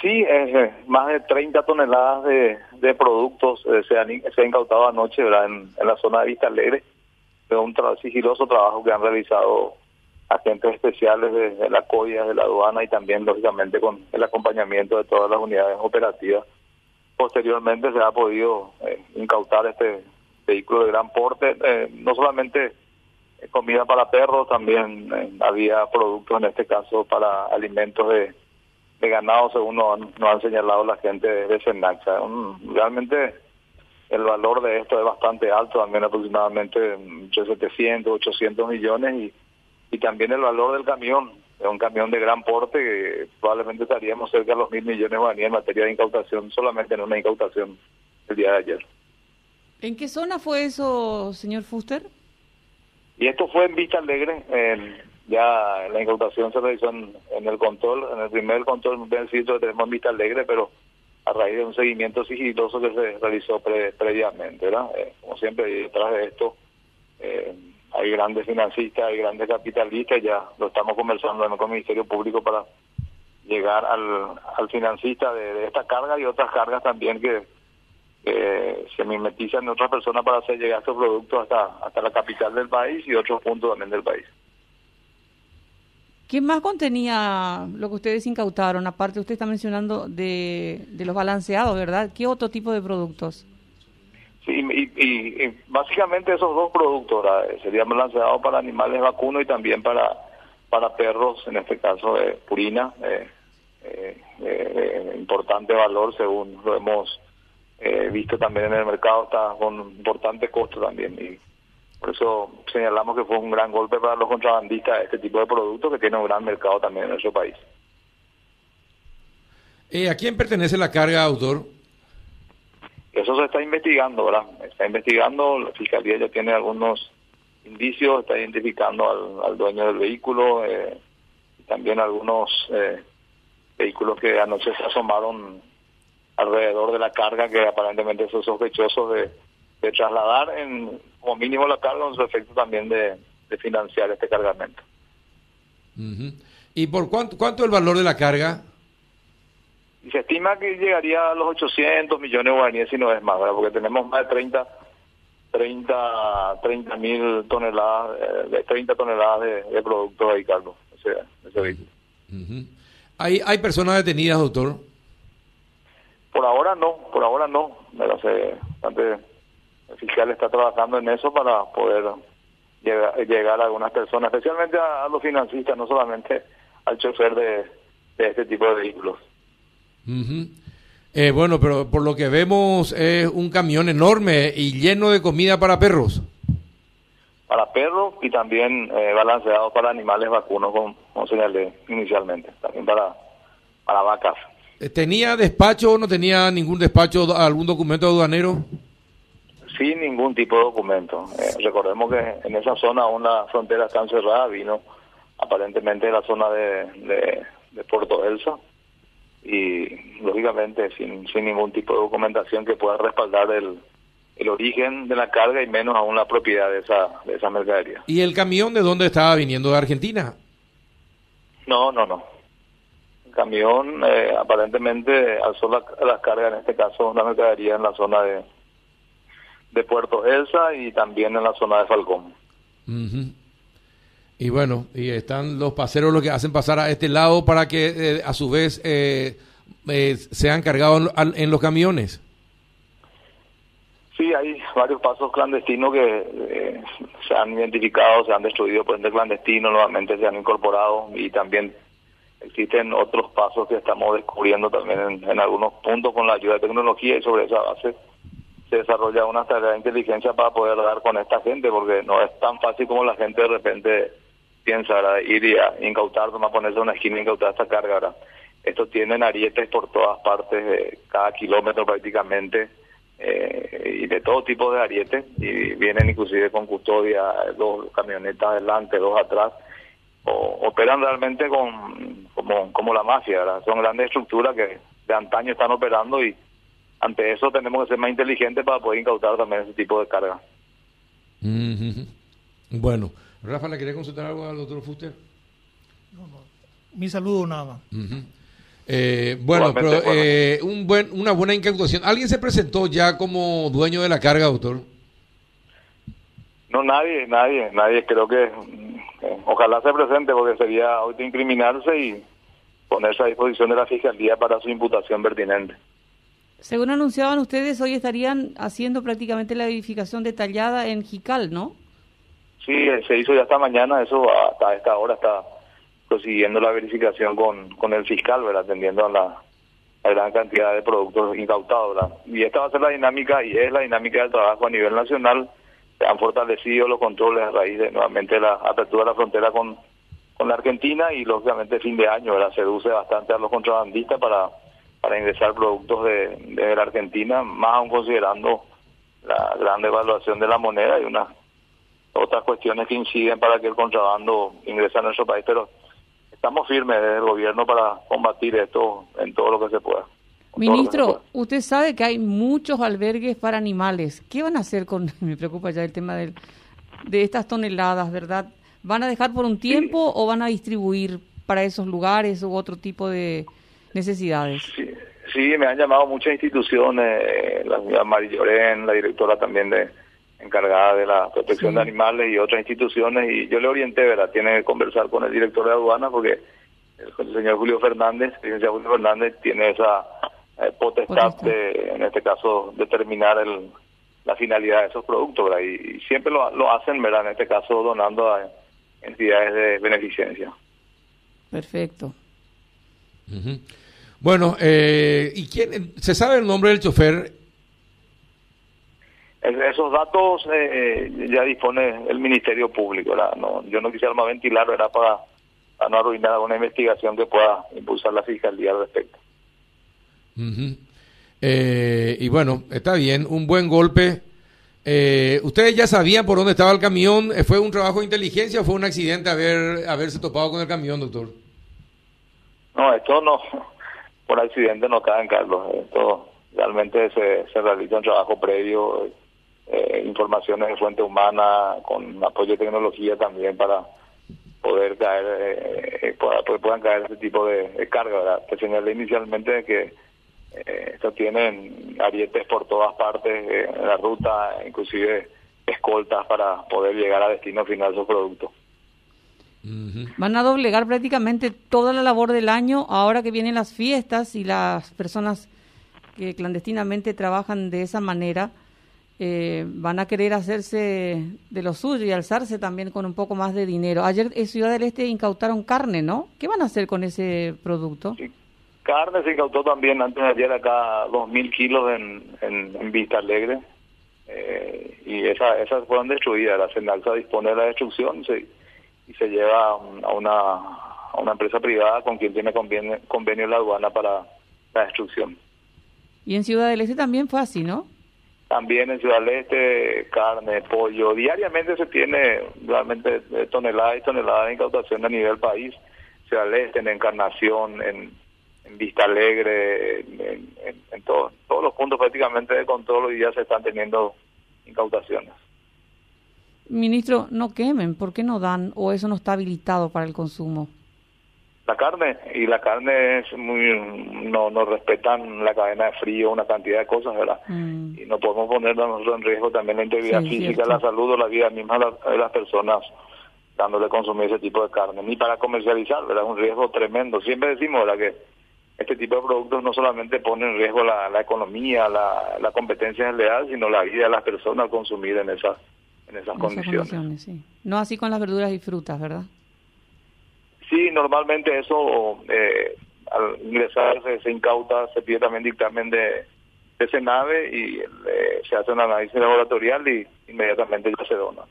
Sí, eh, más de 30 toneladas de, productos eh, se, han, se han incautado anoche ¿verdad? En, la zona de Vista Alegre, de un sigiloso trabajo que han realizado agentes especiales de, la COIA, de la aduana y también, lógicamente, con el acompañamiento de todas las unidades operativas. Posteriormente se ha podido eh, incautar este vehículo de gran porte, eh, no solamente comida para perros, también había productos, en este caso, para alimentos de, de ganado, según nos han, nos han señalado la gente de, Senaxa. realmente el valor de esto es bastante alto, también aproximadamente entre 700, 800 millones y y también el valor del camión, es un camión de gran porte que probablemente estaríamos cerca de los mil millones de guaraníes en materia de incautación, solamente en una incautación el día de ayer. ¿En qué zona fue eso, señor Fuster? Y esto fue en Vista Alegre, ya la incautación se realizó en, el control, en el primer control vencido tenemos en Vista Alegre, pero a raíz de un seguimiento sigiloso que se realizó previamente, ¿verdad? Eh, como siempre, detrás de esto, eh, hay grandes financistas, hay grandes capitalistas, ya lo estamos conversando con el Ministerio Público para llegar al, al financista de, esta carga y otras cargas también que, se mimetizan en otras personas para hacer llegar estos productos hasta, hasta la capital del país y otros puntos también del país. ¿Qué más contenía lo que ustedes incautaron? Aparte, usted está mencionando de, los balanceados, ¿verdad? ¿Qué otro tipo de productos? y, básicamente esos dos productos serían lanzados para animales vacunos y también para para perros, en este caso de purina, eh, eh, importante valor según lo hemos eh, visto también en el mercado, está con importante costo también y por eso señalamos que fue un gran golpe para los contrabandistas este tipo de productos que tiene un gran mercado también en nuestro país. ¿A quién pertenece la carga, autor? Eso se está investigando, ¿verdad? Está investigando, la Fiscalía ya tiene algunos indicios, está identificando al, dueño del vehículo, eh, y también algunos eh, vehículos que anoche se asomaron alrededor de la carga que aparentemente son sospechosos de, trasladar en como mínimo la carga con su efecto también de, financiar este cargamento. ¿Y por cuánto, cuánto el valor de la carga? y se estima que llegaría a los 800 millones de guaraníes si no es más, porque tenemos más de 30 30 30 mil toneladas eh, de 30 toneladas de, de productos ahí, Carlos, ese, ese vehículo. ¿Hay, ¿Hay personas detenidas, doctor? Por ahora no, por ahora no. Pero se, antes, el fiscal está trabajando en eso para poder llegar, llegar a algunas personas, especialmente a, los financistas, no solamente al chofer de, de este tipo de vehículos eh, bueno, pero por lo que vemos es un camión enorme y lleno de comida para perros. Para perros y también eh, balanceado para animales vacunos, como, como, señalé inicialmente, también para, para vacas. ¿Tenía despacho o no tenía ningún despacho, algún documento aduanero? Sin ningún tipo de documento. Eh, recordemos que en esa zona aún la frontera está encerrada, vino aparentemente de la zona de, de, de Puerto Elsa y lógicamente sin, sin ningún tipo de documentación que pueda respaldar el, el origen de la carga y menos aún la propiedad de esa, de esa mercadería. ¿Y el camión de dónde estaba viniendo? ¿De Argentina? No, no, no. El camión eh, aparentemente alzó la, las cargas, en este caso una mercadería en la zona de, de Puerto Elsa y también en la zona de Falcón. Y bueno, y están los paseros los que hacen pasar a este lado para que eh, a su vez eh, eh, sean cargados en, los camiones. Sí, hay varios pasos clandestinos que se han identificado, se han destruido por ende clandestino, nuevamente se han incorporado y también existen otros pasos que estamos descubriendo también en, en algunos puntos con la ayuda de tecnología y sobre esa base se desarrolla una tarea de inteligencia para poder dar con esta gente, porque no es tan fácil como la gente de repente piensa, ir y a incautar, a ponerse una esquina e incautar esta carga, ¿verdad? Estos tienen arietes por todas partes, de cada kilómetro prácticamente, eh, y de todo tipo de arietes, y vienen inclusive con custodia, dos camionetas adelante, dos atrás, o, operan realmente con como, como la mafia, ¿verdad? Son grandes estructuras que de antaño están operando y ante eso tenemos que ser más inteligentes para poder incautar también ese tipo de carga. Bueno. Rafa, ¿le quería consultar algo al doctor Fuster? No, no. Mi saludo nada más. Eh, bueno, pero eh, un buen, una buena incautación. ¿Alguien se presentó ya como dueño de la carga, doctor? No, nadie, nadie, nadie. Creo que eh, ojalá se presente porque sería autoincriminarse y ponerse a disposición de la Fiscalía para su imputación pertinente. Según anunciaban ustedes, hoy estarían haciendo prácticamente la edificación detallada en Jical, ¿no? Sí, eh, se hizo ya esta mañana, eso hasta esta hora está prosiguiendo la verificación con, con el fiscal, ¿verdad? atendiendo a la, gran cantidad de productos incautados. Y esta va a ser la dinámica y es la dinámica del trabajo a nivel nacional. Se han fortalecido los controles a raíz de nuevamente la apertura de la frontera con, con la Argentina y lógicamente fin de año seduce bastante a los contrabandistas para, para ingresar productos de, de la Argentina, más aún considerando la gran devaluación de la moneda y unas otras cuestiones que inciden para que el contrabando ingrese a nuestro país, pero estamos firmes desde el gobierno para combatir esto en todo lo que se pueda. Ministro, usted sabe que hay muchos albergues para animales. ¿Qué van a hacer con, me preocupa ya el tema de, de estas toneladas, ¿verdad? ¿Van a dejar por un tiempo o van a distribuir para esos lugares u otro tipo de necesidades? Sí, sí me han llamado muchas instituciones, la señora Mari Llorén, la directora también de encargada de la protección de animales y otras instituciones y yo le orienté, ¿verdad? Tiene que conversar con el director de aduana porque el, señor Julio Fernández, el licenciado Julio Fernández, tiene esa eh, potestad de, en este caso, determinar el, la finalidad de esos productos, ¿verdad? Y, siempre lo, lo, hacen, ¿verdad? En este caso, donando a entidades de beneficencia. Perfecto. Bueno, eh, ¿y quién, se sabe el nombre del chofer esos datos eh, eh, ya dispone el Ministerio Público. No, yo no quisiera más ventilar, era para, no arruinar alguna investigación que pueda impulsar la Fiscalía al respecto. Eh, y bueno, está bien, un buen golpe. ¿Ustedes ya sabían por dónde estaba el camión? ¿Fue un trabajo de inteligencia o fue un accidente haber haberse topado con el camión, doctor? No, esto no, por accidente no cae en Carlos. Esto realmente se, se realiza un trabajo previo eh, informaciones de fuente humana con apoyo de tecnología también para poder caer, eh, eh para que puedan caer ese tipo de, carga. ¿verdad? Te señalé inicialmente que eh, esto tienen arietes por todas partes en la ruta, inclusive escoltas para poder llegar a destino final Van a doblegar prácticamente toda la labor del año ahora que vienen las fiestas y las personas que clandestinamente trabajan de esa manera eh, van a querer hacerse de lo suyo y alzarse también con un poco más de dinero. Ayer en Ciudad del Este incautaron carne, ¿no? ¿Qué van a hacer con ese producto? carne se incautó también antes de ayer acá dos mil kilos en, en, Vista Alegre eh, y esa, esas fueron destruidas. La Senalza dispone de la destrucción y se lleva a una, a una empresa privada con quien tiene convenio, convenio la aduana para la destrucción. Y en Ciudad del Este también fue así, ¿no? También en Ciudad del Este, carne, pollo. Diariamente se tiene realmente toneladas y toneladas de incautación a nivel país. Ciudad del Este, en Encarnación, en, Vista Alegre, en, todos los puntos prácticamente de control hoy día se están teniendo incautaciones. Ministro, no quemen, ¿por qué no dan o eso no está habilitado para el consumo? la carne y la carne es muy no no respetan la cadena de frío una cantidad de cosas verdad mm. y no podemos poner nosotros en riesgo también la integridad física la salud o la vida misma de las personas dándole consumir ese tipo de carne. Ni para comercializar verdad es un riesgo tremendo. Siempre decimos verdad que este tipo de productos no solamente ponen en riesgo la, la economía la, la competencia leal sino la vida de las personas al consumir en esas en esas, condiciones, no así con las verduras y frutas verdad Sí, normalmente eso, eh, al ingresar se, incauta, se pide también dictamen de, de nave y eh, se hace un análisis laboratorial y inmediatamente ya se dona.